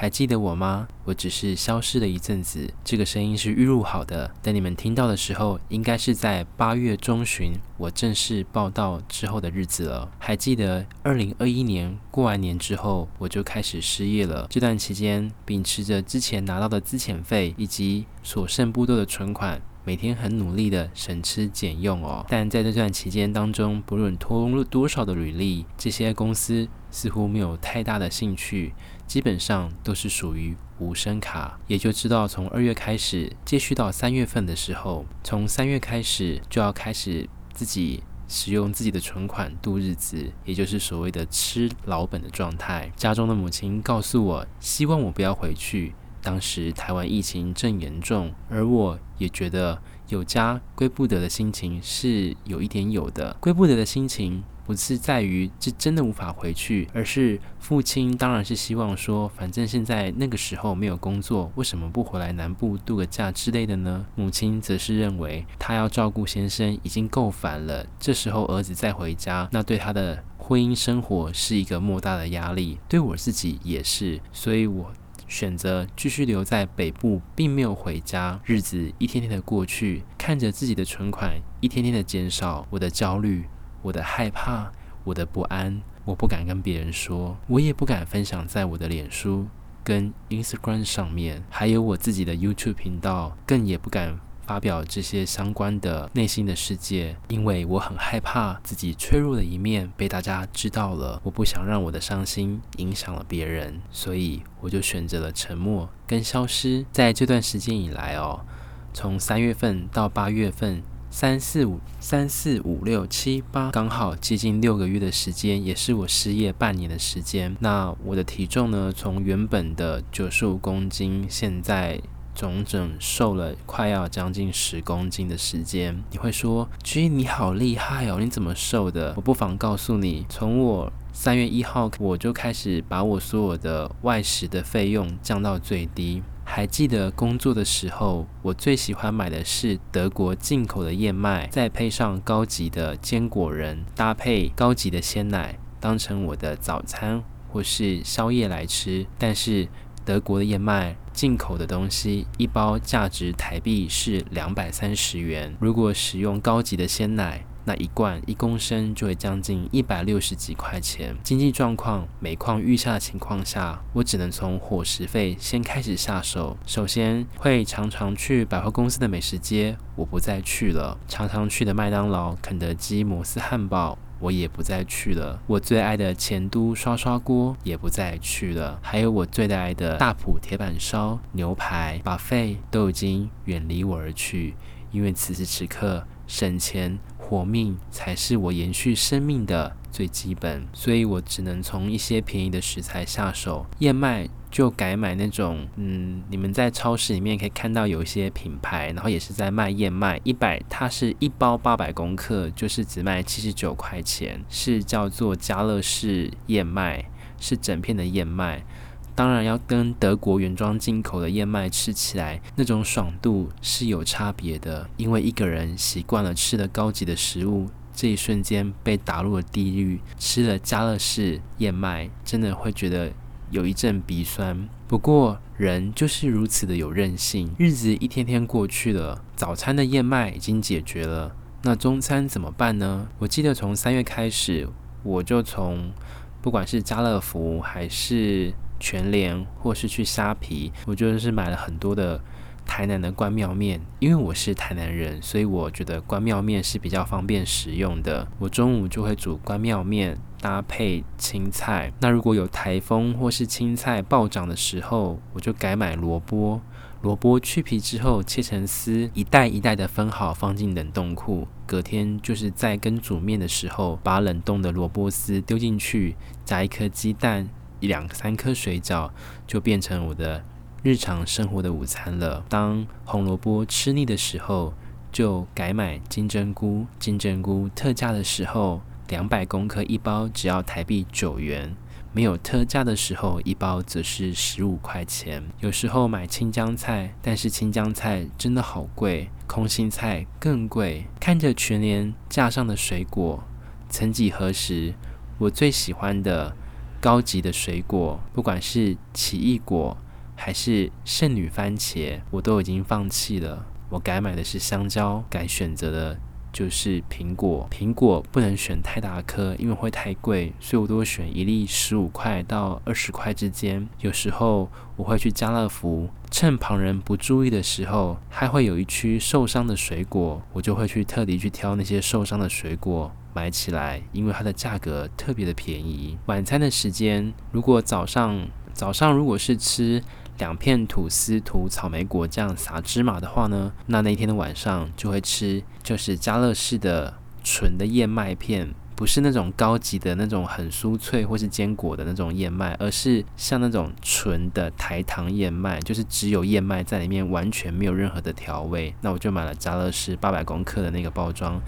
还记得我吗？我只是消失了一阵子。这个声音是预录好的，等你们听到的时候，应该是在八月中旬我正式报到之后的日子了。还记得二零二一年过完年之后，我就开始失业了。这段期间，秉持着之前拿到的资遣费以及所剩不多的存款。每天很努力的省吃俭用哦，但在这段期间当中，不论投入多少的履历，这些公司似乎没有太大的兴趣，基本上都是属于无声卡。也就知道从二月开始，继续到三月份的时候，从三月开始就要开始自己使用自己的存款度日子，也就是所谓的吃老本的状态。家中的母亲告诉我，希望我不要回去。当时台湾疫情正严重，而我也觉得有家归不得的心情是有一点有的。归不得的心情不是在于是真的无法回去，而是父亲当然是希望说，反正现在那个时候没有工作，为什么不回来南部度个假之类的呢？母亲则是认为他要照顾先生已经够烦了，这时候儿子再回家，那对他的婚姻生活是一个莫大的压力，对我自己也是，所以我。选择继续留在北部，并没有回家。日子一天天的过去，看着自己的存款一天天的减少，我的焦虑，我的害怕，我的不安，我不敢跟别人说，我也不敢分享在我的脸书跟 Instagram 上面，还有我自己的 YouTube 频道，更也不敢。发表这些相关的内心的世界，因为我很害怕自己脆弱的一面被大家知道了，我不想让我的伤心影响了别人，所以我就选择了沉默跟消失。在这段时间以来哦，从三月份到八月份，三四五三四五六七八，刚好接近六个月的时间，也是我失业半年的时间。那我的体重呢，从原本的九十五公斤，现在。整整瘦了快要将近十公斤的时间，你会说，君你好厉害哦，你怎么瘦的？我不妨告诉你，从我三月一号我就开始把我所有的外食的费用降到最低。还记得工作的时候，我最喜欢买的是德国进口的燕麦，再配上高级的坚果仁，搭配高级的鲜奶，当成我的早餐或是宵夜来吃。但是德国的燕麦。进口的东西一包价值台币是两百三十元，如果使用高级的鲜奶，那一罐一公升就会将近一百六十几块钱。经济状况每况愈下的情况下，我只能从伙食费先开始下手。首先会常常去百货公司的美食街，我不再去了；常常去的麦当劳、肯德基、摩斯汉堡。我也不再去了，我最爱的前都刷刷锅也不再去了，还有我最爱的大埔铁板烧、牛排、把费都已经远离我而去，因为此时此刻省钱活命才是我延续生命的最基本，所以我只能从一些便宜的食材下手，燕麦。就改买那种，嗯，你们在超市里面可以看到有一些品牌，然后也是在卖燕麦，一百，它是一包八百公克，就是只卖七十九块钱，是叫做家乐氏燕麦，是整片的燕麦。当然要跟德国原装进口的燕麦吃起来，那种爽度是有差别的，因为一个人习惯了吃的高级的食物，这一瞬间被打入了地狱，吃了家乐氏燕麦，真的会觉得。有一阵鼻酸，不过人就是如此的有韧性。日子一天天过去了，早餐的燕麦已经解决了，那中餐怎么办呢？我记得从三月开始，我就从不管是家乐福还是全联，或是去虾皮，我就是买了很多的。台南的关庙面，因为我是台南人，所以我觉得关庙面是比较方便食用的。我中午就会煮关庙面，搭配青菜。那如果有台风或是青菜暴涨的时候，我就改买萝卜。萝卜去皮之后切成丝，一袋一袋的分好，放进冷冻库。隔天就是在跟煮面的时候，把冷冻的萝卜丝丢进去，加一颗鸡蛋，一两三颗水饺，就变成我的。日常生活的午餐了。当红萝卜吃腻的时候，就改买金针菇。金针菇特价的时候，两百公克一包只要台币九元。没有特价的时候，一包则是十五块钱。有时候买青江菜，但是青江菜真的好贵，空心菜更贵。看着全年架上的水果，曾几何时，我最喜欢的高级的水果，不管是奇异果还是圣女番茄，我都已经放弃了。我改买的是香蕉，改选择的。就是苹果，苹果不能选太大颗，因为会太贵，所以我都会选一粒十五块到二十块之间。有时候我会去家乐福，趁旁人不注意的时候，还会有一区受伤的水果，我就会去特地去挑那些受伤的水果买起来，因为它的价格特别的便宜。晚餐的时间，如果早上早上如果是吃。两片吐司涂草莓果酱撒芝麻的话呢，那那天的晚上就会吃，就是家乐氏的纯的燕麦片，不是那种高级的那种很酥脆或是坚果的那种燕麦，而是像那种纯的台糖燕麦，就是只有燕麦在里面，完全没有任何的调味。那我就买了家乐氏八百公克的那个包装。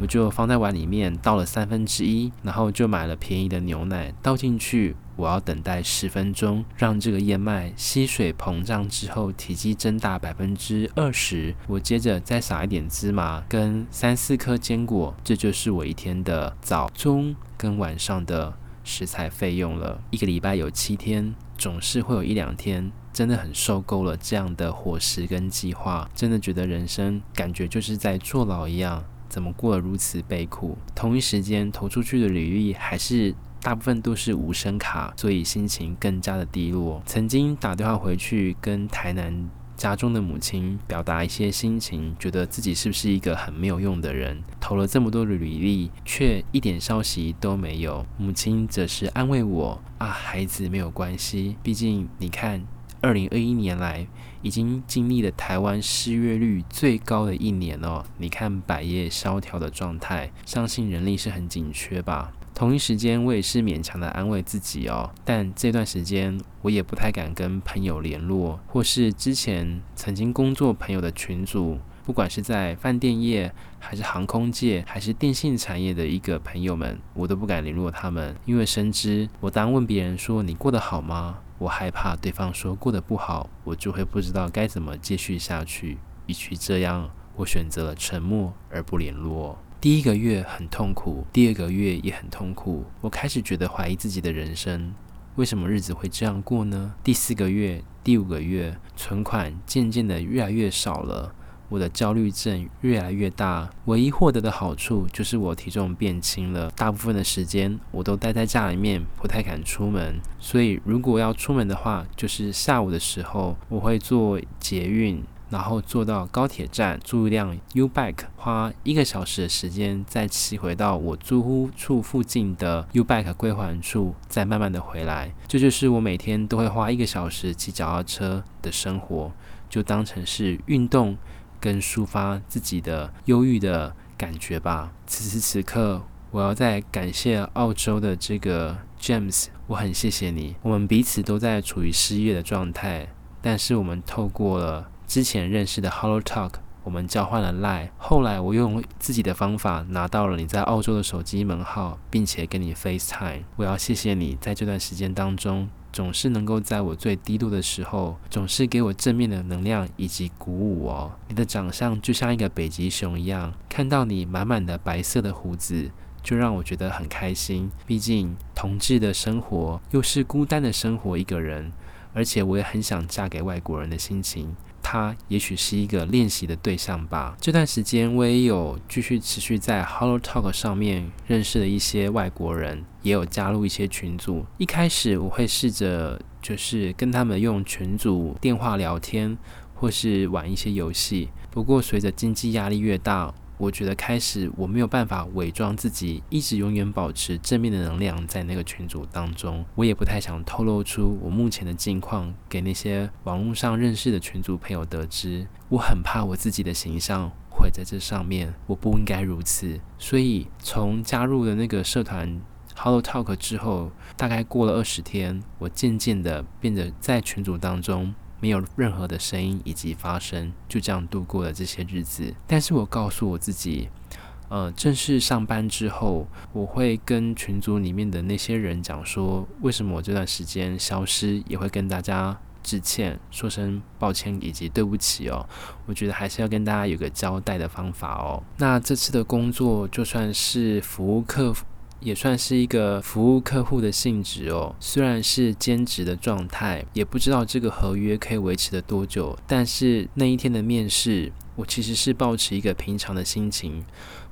我就放在碗里面，倒了三分之一，然后就买了便宜的牛奶倒进去。我要等待十分钟，让这个燕麦吸水膨胀之后，体积增大百分之二十。我接着再撒一点芝麻跟三四颗坚果，这就是我一天的早中跟晚上的食材费用了。一个礼拜有七天，总是会有一两天真的很受够了这样的伙食跟计划，真的觉得人生感觉就是在坐牢一样。怎么过得如此悲苦？同一时间投出去的履历还是大部分都是无声卡，所以心情更加的低落。曾经打电话回去跟台南家中的母亲表达一些心情，觉得自己是不是一个很没有用的人？投了这么多的履历，却一点消息都没有。母亲则是安慰我：“啊，孩子没有关系，毕竟你看。”二零二一年来，已经经历了台湾失业率最高的一年哦。你看百业萧条的状态，相信人力是很紧缺吧？同一时间，我也是勉强的安慰自己哦。但这段时间，我也不太敢跟朋友联络，或是之前曾经工作朋友的群组，不管是在饭店业，还是航空界，还是电信产业的一个朋友们，我都不敢联络他们，因为深知我当问别人说你过得好吗？我害怕对方说过得不好，我就会不知道该怎么继续下去。与其这样，我选择了沉默而不联络。第一个月很痛苦，第二个月也很痛苦。我开始觉得怀疑自己的人生，为什么日子会这样过呢？第四个月、第五个月，存款渐渐的越来越少了。我的焦虑症越来越大，唯一获得的好处就是我体重变轻了。大部分的时间我都待在家里面，不太敢出门。所以如果要出门的话，就是下午的时候，我会坐捷运，然后坐到高铁站，租一辆 U-Bike，花一个小时的时间，再骑回到我租屋处附近的 U-Bike 归还处，再慢慢的回来。这就是我每天都会花一个小时骑脚踏车的生活，就当成是运动。跟抒发自己的忧郁的感觉吧。此时此刻，我要再感谢澳洲的这个 James，我很谢谢你。我们彼此都在处于失业的状态，但是我们透过了之前认识的 Hello Talk，我们交换了 Line。后来我用自己的方法拿到了你在澳洲的手机门号，并且跟你 FaceTime。我要谢谢你在这段时间当中。总是能够在我最低落的时候，总是给我正面的能量以及鼓舞哦。你的长相就像一个北极熊一样，看到你满满的白色的胡子，就让我觉得很开心。毕竟同志的生活又是孤单的生活，一个人，而且我也很想嫁给外国人的心情。他也许是一个练习的对象吧。这段时间我也有继续持续在 Hello Talk 上面认识了一些外国人，也有加入一些群组。一开始我会试着就是跟他们用群组电话聊天，或是玩一些游戏。不过随着经济压力越大，我觉得开始我没有办法伪装自己，一直永远保持正面的能量在那个群组当中。我也不太想透露出我目前的近况给那些网络上认识的群组朋友得知。我很怕我自己的形象毁在这上面，我不应该如此。所以从加入了那个社团 Hello Talk 之后，大概过了二十天，我渐渐的变得在群组当中。没有任何的声音以及发声，就这样度过了这些日子。但是我告诉我自己，呃，正式上班之后，我会跟群组里面的那些人讲说，为什么我这段时间消失，也会跟大家致歉，说声抱歉以及对不起哦。我觉得还是要跟大家有个交代的方法哦。那这次的工作就算是服务客服。也算是一个服务客户的性质哦，虽然是兼职的状态，也不知道这个合约可以维持的多久。但是那一天的面试，我其实是抱持一个平常的心情，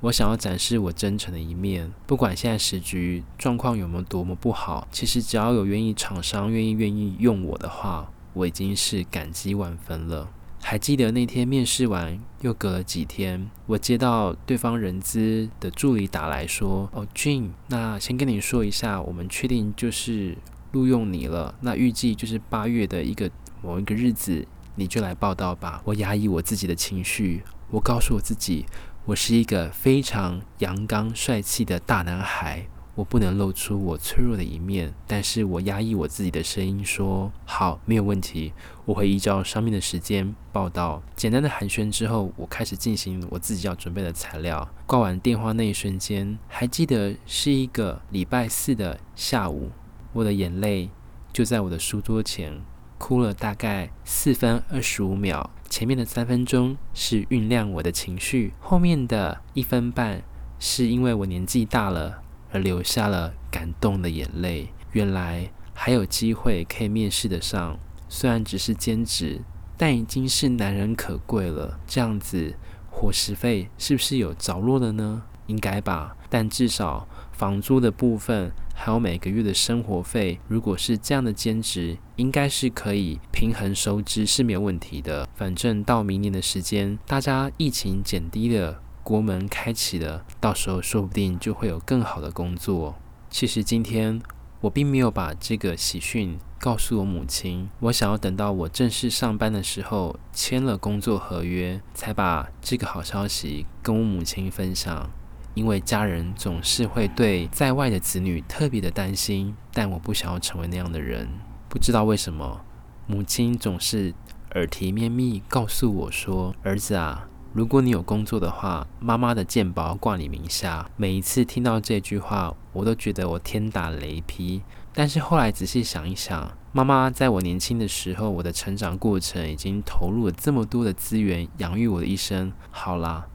我想要展示我真诚的一面。不管现在时局状况有没有多么不好，其实只要有愿意厂商愿意愿意用我的话，我已经是感激万分了。还记得那天面试完，又隔了几天，我接到对方人资的助理打来说：“哦，Gene，那先跟你说一下，我们确定就是录用你了。那预计就是八月的一个某一个日子，你就来报到吧。”我压抑我自己的情绪，我告诉我自己，我是一个非常阳刚帅气的大男孩。我不能露出我脆弱的一面，但是我压抑我自己的声音说，好，没有问题，我会依照上面的时间报到。简单的寒暄之后，我开始进行我自己要准备的材料。挂完电话那一瞬间，还记得是一个礼拜四的下午，我的眼泪就在我的书桌前哭了大概四分二十五秒。前面的三分钟是酝酿我的情绪，后面的一分半是因为我年纪大了。而流下了感动的眼泪。原来还有机会可以面试得上，虽然只是兼职，但已经是难能可贵了。这样子，伙食费是不是有着落了呢？应该吧。但至少房租的部分，还有每个月的生活费，如果是这样的兼职，应该是可以平衡收支是没有问题的。反正到明年的时间，大家疫情减低了。国门开启了，到时候说不定就会有更好的工作。其实今天我并没有把这个喜讯告诉我母亲，我想要等到我正式上班的时候签了工作合约，才把这个好消息跟我母亲分享。因为家人总是会对在外的子女特别的担心，但我不想要成为那样的人。不知道为什么，母亲总是耳提面命告诉我说：“儿子啊。”如果你有工作的话，妈妈的健保挂你名下。每一次听到这句话，我都觉得我天打雷劈。但是后来仔细想一想，妈妈在我年轻的时候，我的成长过程已经投入了这么多的资源养育我的一生。好啦，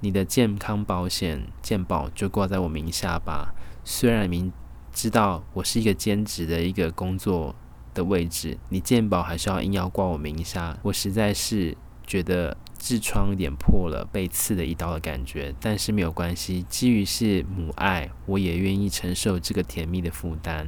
你的健康保险健保就挂在我名下吧。虽然明知道我是一个兼职的一个工作的位置，你健保还是要硬要挂我名下。我实在是觉得。痔疮有点破了，被刺了一刀的感觉，但是没有关系，基于是母爱，我也愿意承受这个甜蜜的负担。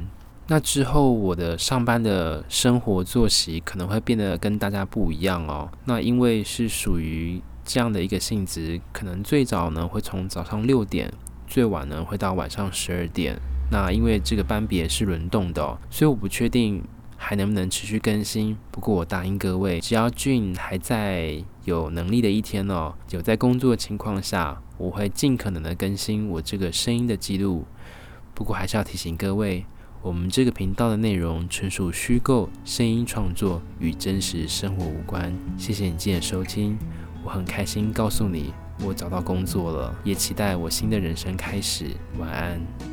那之后，我的上班的生活作息可能会变得跟大家不一样哦。那因为是属于这样的一个性质，可能最早呢会从早上六点，最晚呢会到晚上十二点。那因为这个班别是轮动的，所以我不确定。还能不能持续更新？不过我答应各位，只要俊还在有能力的一天哦，有在工作的情况下，我会尽可能的更新我这个声音的记录。不过还是要提醒各位，我们这个频道的内容纯属虚构，声音创作与真实生活无关。谢谢你今天收听，我很开心告诉你我找到工作了，也期待我新的人生开始。晚安。